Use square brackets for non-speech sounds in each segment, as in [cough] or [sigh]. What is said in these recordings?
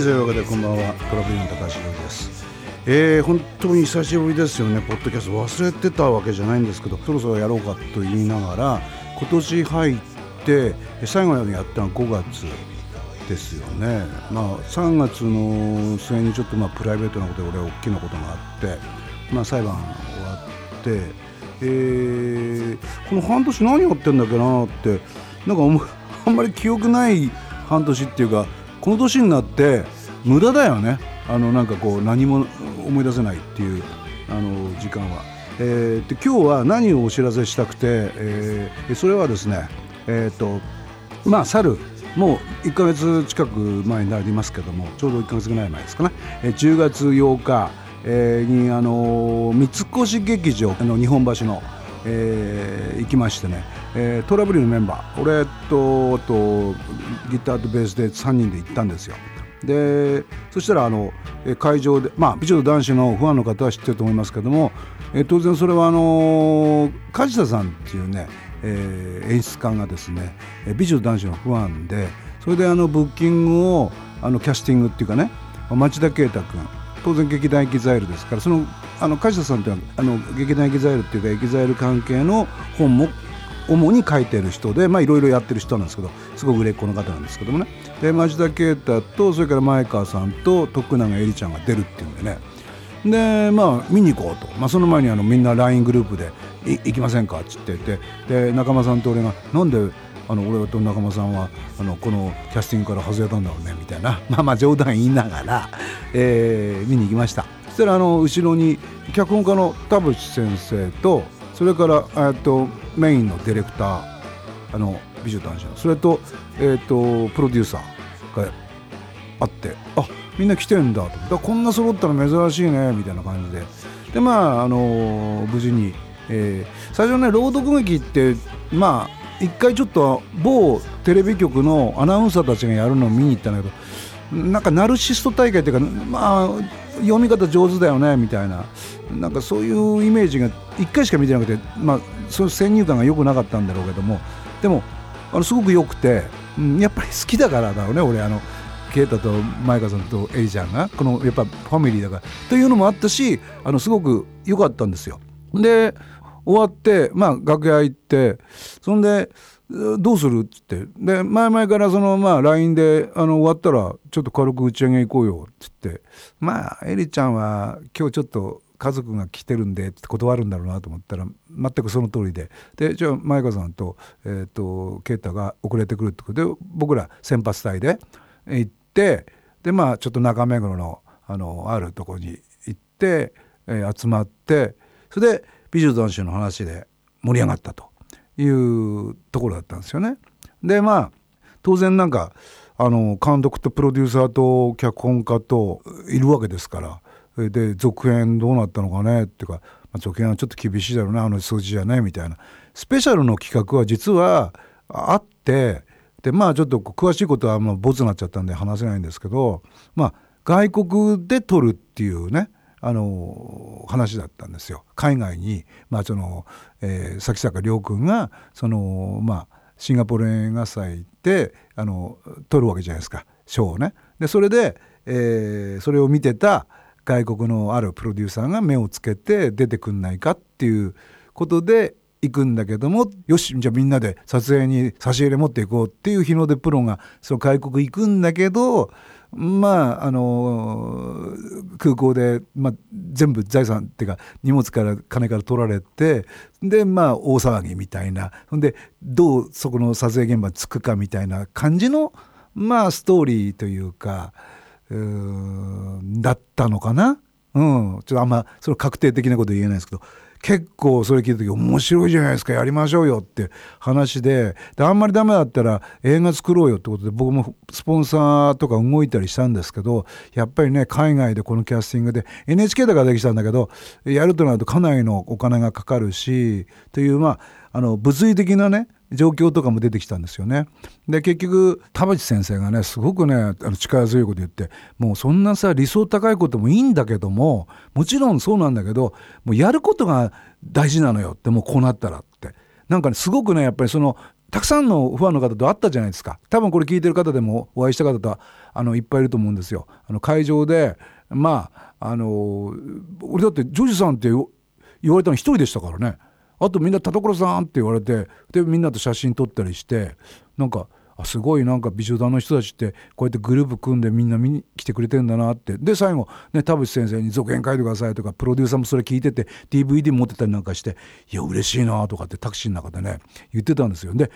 いというわけでこんばんは。トラブルの高橋です。えー、本当に久しぶりですよね。ポッドキャスト。忘れてたわけじゃないんですけどそろそろやろうかと言いながら今年入って最後にやったのは5月ですよね、まあ、3月の末にちょっとまあプライベートなことで俺は大きなことがあって、まあ、裁判終わって、えー、この半年何やってんだっけなってなんかあんまり記憶ない半年っていうかこの年になって無駄だよねあのなんかこう何も思い出せないっていうあの時間は。えー、で今日は何をお知らせしたくて、えー、それはですねえ、ー、とまあ猿もう1か月近く前になりますけどもちょうど1か月ぐらい前ですかね、えー、10月8日、えー、にあの三越劇場あの日本橋の、えー、行きましてね、えー、トラブルのメンバー俺ととギターとベースで3人で行ったんですよ。でそしたらあの会場でまあ美女と男子のファンの方は知ってると思いますけども、え当然それはあの梶田さんっていうね、えー、演出家がですね美女と男子のファンでそれであのブッキングをあのキャスティングっていうかね町田啓太君当然劇団エキザイルですからそのあの梶田さんっていうあの劇団エキザイルっていうかエキザイル関係の本も主に書いてる人でいろいろやってる人なんですけどすごく売れっ子の方なんですけどもね。で町田啓太とそれから前川さんと徳永絵里ちゃんが出るっていうんでね。でまあ見に行こうと、まあ、その前にあのみんな LINE グループで「行きませんか?」っつって言って。で仲間さんと俺が「なんであの俺と仲間さんはあのこのキャスティングから外れたんだろうね」みたいな。まあまあ冗談言いながら、えー、見に行きました。たらあの後ろに脚本家の田淵先生とそれからとメインのディレクターあの美女男子のそれと,、えーと、プロデューサーがあってあみんな来てんだとだこんな揃ったら珍しいねみたいな感じで。でまああの無事に、え、最初ね朗読劇ってまあ一回ちょっと某テレビ局のアナウンサーたちがやるのを見に行ったんだけどなんかナルシスト大会っていうかまあ読み方上手だよねみたいな。なんかそういうイメージが1回しか見てなくて、まあ、その先入観が良くなかったんだろうけども。でもあのすごく良くて、うん、やっぱり好きだからだろうね俺あの啓太と舞香さんとエリちゃんが。このやっぱファミリーだから。というのもあったしあのすごく良かったんですよ。で終わってまあ楽屋行ってそんでどうする？っつって。で前々からそのまあ LINE であの終わったらちょっと軽く打ち上げ行こうよ。っつって。まあエリちゃんは今日ちょっと家族が来てるんでって断るんだろうなと思ったら全くその通りで。でじゃあ舞香さんと,、えーと、啓太が遅れてくるってことで僕ら先発隊で行ってでまあちょっと中目黒のあのあるとこに行って、えー、集まってそれで美女男子の話で盛り上がったと。いうところだったんですよね。でまあ当然なんかあの監督とプロデューサーと脚本家といるわけですからで続編どうなったのかねっていうか、まあ、続編はちょっと厳しいだろうなあの数字じゃねみたいなスペシャルの企画は実はあってでまあちょっと詳しいことはもうボツになっちゃったんで話せないんですけどまあ外国で撮るっていうねあの話だったんですよ海外に、まあそのえー、崎坂亮君がその、まあ、シンガポール映画祭であの撮るわけじゃないですか賞をね。でそれで、えー、それを見てた外国のあるプロデューサーが目をつけて出てくんないかっていうことで行くんだけどもよしじゃあみんなで撮影に差し入れ持っていこうっていう日の出プロがその外国行くんだけどまああの空港で、まあ、全部財産っていうか荷物から金から取られてでまあ大騒ぎみたいな。ほんでどうそこの撮影現場に着くかみたいな感じのまあストーリーというかう。だったのかな？うん、ちょっとあんまその確定的なこと言えないですけど。結構それ聞いた時面白いじゃないですかやりましょうよって話でであんまりダメだったら映画作ろうよってことで僕もスポンサーとか動いたりしたんですけどやっぱりね海外でこのキャスティングで NHK だからできたんだけどやるとなるとかなりのお金がかかるしというまああの物理的なね状況とかも出てきたんですよね。で結局田淵先生がねすごくねあの力強いこと言ってもうそんなさ理想高いこともいいんだけどももちろんそうなんだけどもうやることが大事なのよってもうこうなったらってなんかねすごくねやっぱりそのたくさんのファンの方と会ったじゃないですか多分これ聞いてる方でもお会いした方とあのいっぱいいると思うんですよ。あの会場でまああの俺だってジョージさんって言われたの一人でしたからねあとみんな田所さんって言われてでみんなと写真撮ったりしてなんかあすごいなんか美女団の人たちってこうやってグループ組んでみんな見に来てくれてんだなって。で最後ね田淵先生に続編書いてくださいとかプロデューサーもそれ聞いてて DVD 持ってたりなんかしていや嬉しいなとかってタクシーの中でね言ってたんですよ。で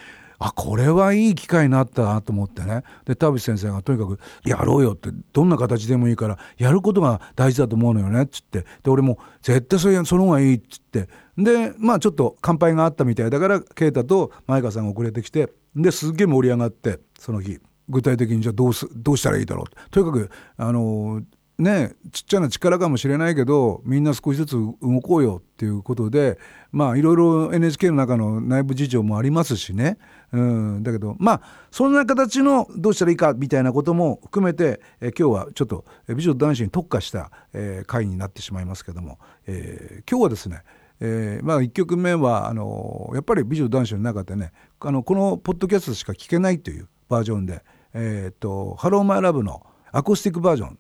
あこれはいい機会になったなと思ってね。で田淵先生がとにかく「やろうよ」ってどんな形でもいいからやることが大事だと思うのよねっつって。で俺も絶対それその方がいいっつって。でまあちょっと乾杯があったみたい。だから啓太と前川さんが遅れてきてですっげえ盛り上がってその日。具体的にじゃあどうすどうしたらいいだろう。とにかくあのねちっちゃな力かもしれないけどみんな少しずつ動こうよっていうことでまあいろいろ NHK の中の内部事情もありますしね、うん、だけどまあそんな形のどうしたらいいかみたいなことも含めて、え今日はちょっと美女男子に特化した、えー、回になってしまいますけども、えー、今日はですねえーまあ、1曲目はあのやっぱり美女男子の中でねあのこのポッドキャストしか聴けないというバージョンで「えーと、ハローマイラブのアコースティックバージョン、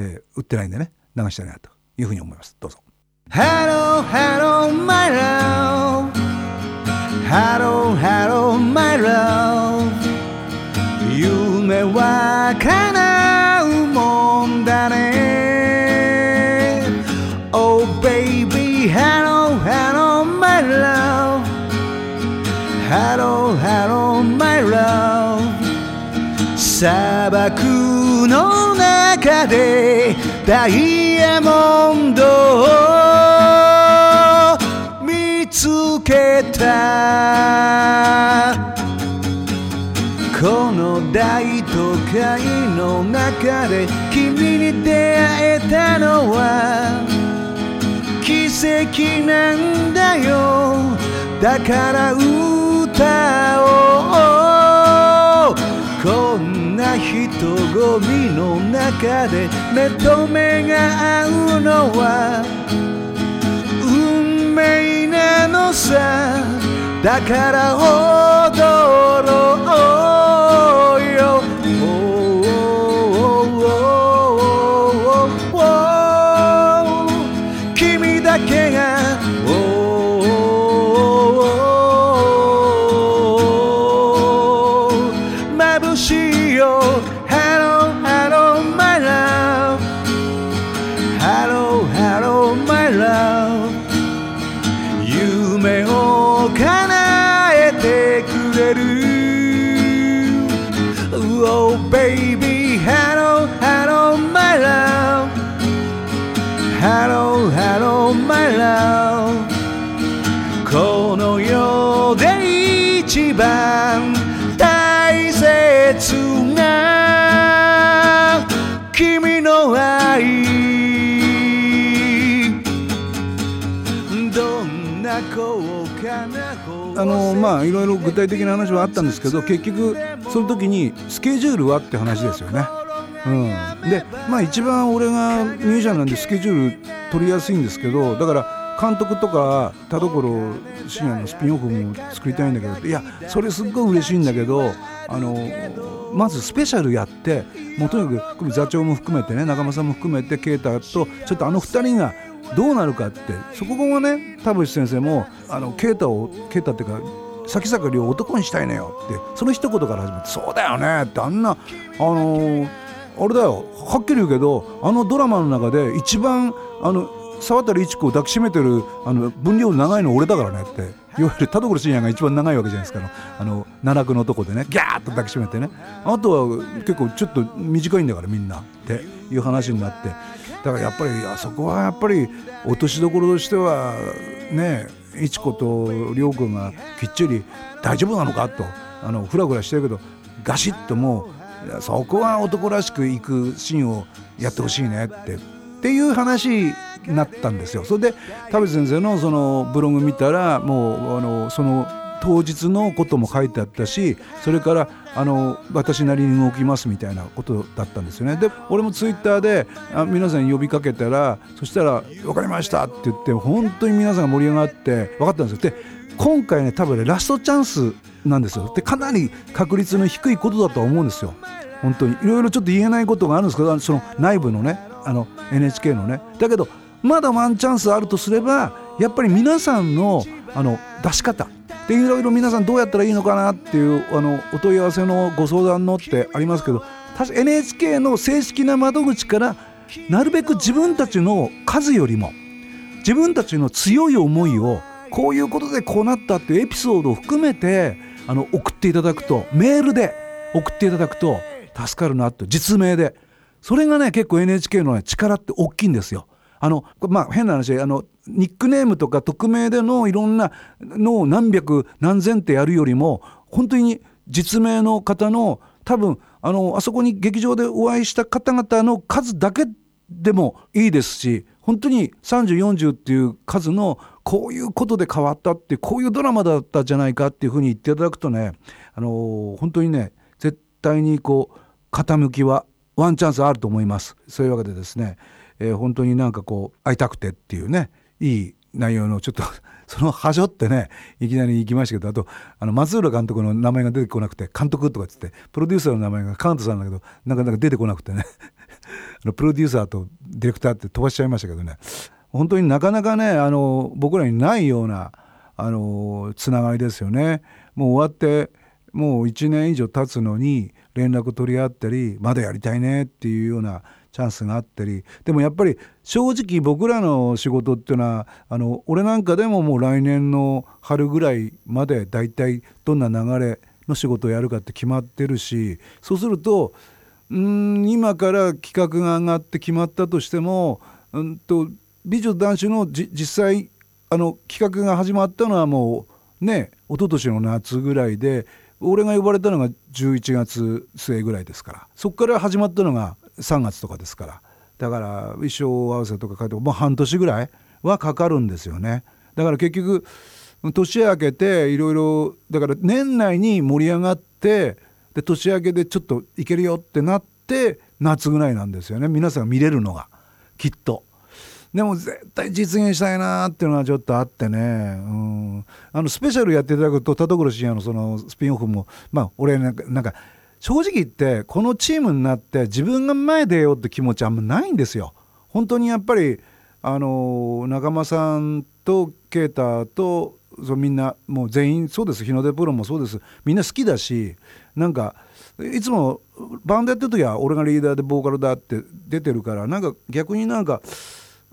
え、売ってないんでね流したいなというふに思います。どうぞ「Hello hello my love hello hello my love」夢は叶うもんだね「Oh baby ハローハローマイラー」「ハローハローマイラー」砂漠の中でダイヤモンドを見つけた。この大都会の中で君に出会えたのは奇跡なんだよ。だから歌おう。こんな人混みの中で目と目が合うのは運命なのさ。だから踊ろ番まあいろいろ具体的な話はあったんですけど結局その時にスケジュールはって話ですよね。うん、でまあ一番俺がミュージシャンなんでスケジュール取りやすいんですけどだから監督とか田所深夜のスピンオフも作りたいんだけどいやそれすっごい嬉しいんだけどあのまずスペシャルやってもうとにかく座長も含めてね仲間さんも含めて啓太とちょっとあの2人がどうなるかってそこがね田淵先生もあの啓太を啓太っていうか先坂亮を男にしたいのよってその一言から始まって「そうだよね」ってあんなあのー、あれだよはっきり言うけどあのドラマの中で一番あの沢渡一子を抱きしめてるあの分量長いの俺だからねっていわゆる田所信也が一番長いわけじゃないですかあの奈落のとこでねギャーッと抱きしめてね。あとは結構ちょっと短いんだからみんなっていう話になって。だからやっぱりあそこはやっぱり落としどころとしてはね一子と亮君がきっちり大丈夫なのかとあのフラフラしてるけどガシッともうそこは男らしくいくシーンをやってほしいねってっていう話になったんですよ。それで田淵先生のそのブログ見たらもうあのその当日のことも書いてあったしそれからあの私なりに動きますみたいなことだったんですよね。で俺もツイッターであ皆さん呼びかけたらそしたら「分かりました」って言って本当に皆さんが盛り上がって分かったんですよ。で今回ね多分ねラストチャンスなんですよ。でかなり確率の低いことだとは思うんですよ。本当に。いろいろちょっと言えないことがあるんですけどその内部のねあの NHK のね。だけどまだワンチャンスあるとすればやっぱり皆さんのあの出し方。でいろいろ皆さんどうやったらいいのかなっていうあのお問い合わせのご相談のってありますけど NHK の正式な窓口からなるべく自分たちの数よりも自分たちの強い思いをこういうことでこうなったっていうエピソードを含めてあの送っていただくとメールで送っていただくと助かるなと実名でそれがね結構 NHK の、ね、力って大きいんですよ。あのまあ変な話あのニックネームとか匿名でのいろんなのを何百何千ってやるよりも本当に実名の方の多分あのあそこに劇場でお会いした方々の数だけでもいいですし本当に3040っていう数のこういうことで変わったってこういうドラマだったじゃないかっていうふうに言っていただくとねあの本当にね絶対にこう傾きはワンチャンスあると思います。そういうわけでですね、えー、本当になんかこう会いたくてっていうねいい内容のちょっと [laughs] そのはしょってねいきなり行きましたけどあとあの松浦監督の名前が出てこなくて監督とかっつってプロデューサーの名前がカウントさんだけどなかなか出てこなくてね [laughs] あのプロデューサーとディレクターって飛ばしちゃいましたけどね本当になかなかねあの僕らにないようなあのつながりですよね。もう終わってもう1年以上経つのに連絡取り合ったりまだやりたいねっていうようなチャンスがあったり。でもやっぱり正直僕らの仕事っていうのはあの俺なんかでももう来年の春ぐらいまで大体どんな流れの仕事をやるかって決まってるしそうするとうん今から企画が上がって決まったとしても、うんと、美女男子の実際あの企画が始まったのはもうね一昨年の夏ぐらいで俺が呼ばれたのが11月末ぐらいですから。そこから始まったのが3月とかですから。だから衣装合わせとか書いてもう半年ぐらいはかかるんですよね。だから結局年明けていろいろだから年内に盛り上がってで年明けでちょっといけるよってなって夏ぐらいなんですよね。皆さん見れるのがきっと。でも絶対実現したいなっていうのはちょっとあってね、うん、あのスペシャルやっていただくと田所深夜のそのスピンオフもまあ俺なんかなんか正直言ってこのチームになって自分が前出ようって気持ちあんまないんですよ。本当にやっぱりあの仲間さんと啓太とそみんなもう全員そうです。日の出プロもそうです。みんな好きだしなんかいつもバンドやってる時は俺がリーダーでボーカルだって出てるからなんか逆になんか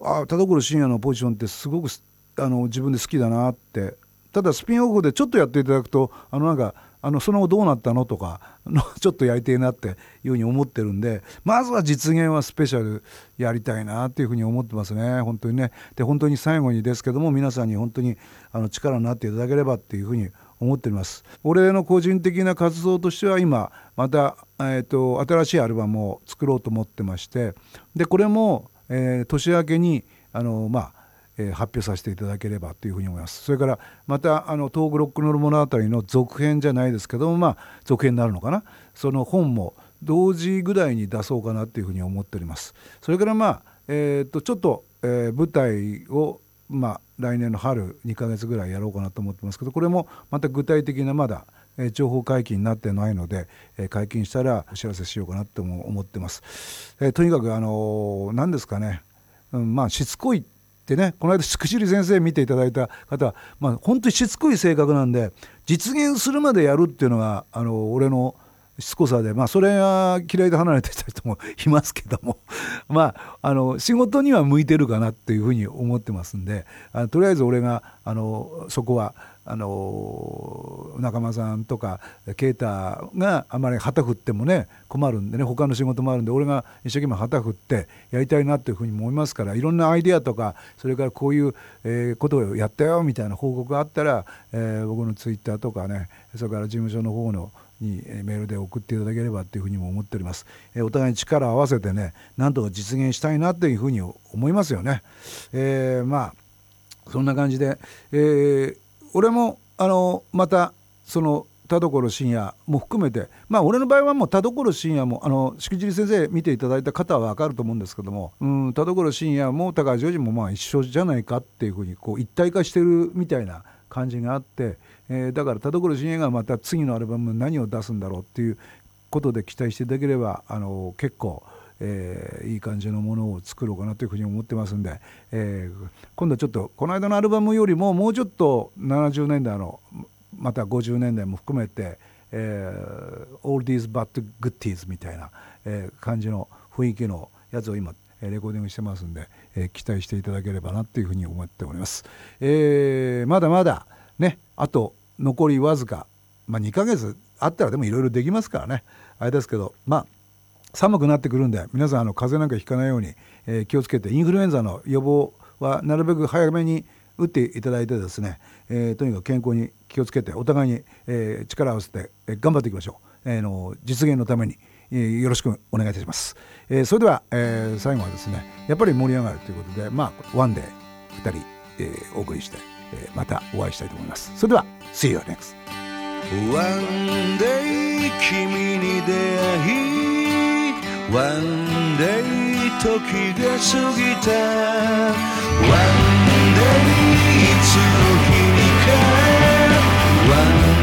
あ田所深夜のポジションってすごくあの自分で好きだなって。ただスピンオフでちょっとやっていただくとあのなんかあのその後どうなったのとかの [laughs] ちょっとやりてえなっていうふうに思ってるんでまずは実現はスペシャルやりたいなっていうふうに思ってますね。本当にね。で本当に最後にですけども皆さんに本当にあの力になっていただければっていうふうに思っております。俺の個人的な活動としては今また、えーと新しいアルバムを作ろうと思ってましてでこれもえー、年明けにあの、まあえー、発表させていただければというふうに思います。それからまたあの東北ロックノール物語の続編じゃないですけどもまあ続編になるのかな。その本も同時ぐらいに出そうかなというふうに思っております。それからまあ、えー、とちょっと、えー、舞台をまあ来年の春2ヶ月ぐらいやろうかなと思ってますけどこれもまた具体的なまだえ情報解禁になってないので、え解禁したらお知らせしようかなと思ってます。えとにかくあの何ですかね、うん、まあしつこいってねこの間しくじり先生見ていただいた方は、まあ、本当にしつこい性格なんで実現するまでやるっていうのがあの俺のしつこさで、まあ、それが嫌いで離れてた人もいますけども [laughs] まああの仕事には向いてるかなっていうふうに思ってますんであとりあえず俺があのそこはあの仲間さんとか啓太があまり旗振ってもね困るんでね他の仕事もあるんで俺が一生懸命旗振ってやりたいなというふうに思いますからいろんなアイデアとかそれからこういう、え、ことをやったよみたいな報告があったら、えー、僕のツイッターとかねそれから事務所の方のにメールで送っていただければというふうにも思っております、えー、お互い力を合わせてねなんとか実現したいなというふうに思いますよね、えー、まあそんな感じで、えー、俺もあのまたその田所深夜も含めてまあ俺の場合はもう田所深夜もあのしくじり先生見ていただいた方は分かると思うんですけども、うん、田所深夜も高橋ジョージもまあ一緒じゃないかっていうふうにこう一体化してるみたいな感じがあって、えー、だから田所慎也がまた次のアルバム何を出すんだろうっていうことで期待していただければあの結構。えー、いい感じのものを作ろうかなというふうに思ってますんで、えー、今度はちょっとこの間のアルバムよりももうちょっと70年代のまた50年代も含めて、えー、All These But Goodies みたいな、えー、感じの雰囲気のやつを今レコーディングしてますんで、えー、期待していただければなというふうに思っております、えー、まだまだねあと残りわずか、まあ、2ヶ月あったらでもいろいろできますからね。あれですけどまあ寒くなってくるんで皆さんあの風邪なんかひかないように、えー、気をつけてインフルエンザの予防はなるべく早めに打っていただいてですね、えー、とにかく健康に気をつけてお互いに、えー、力を合わせて、えー、頑張っていきましょう、えー、の実現のために、えー、よろしくお願いいたします、えー、それでは、えー、最後はですねやっぱり盛り上がるということでまあワンデー2人、えー、お送りして、えー、またお会いしたいと思います。それでは See you next One day 君に出会い One day 時が過ぎた One day いつの日にか One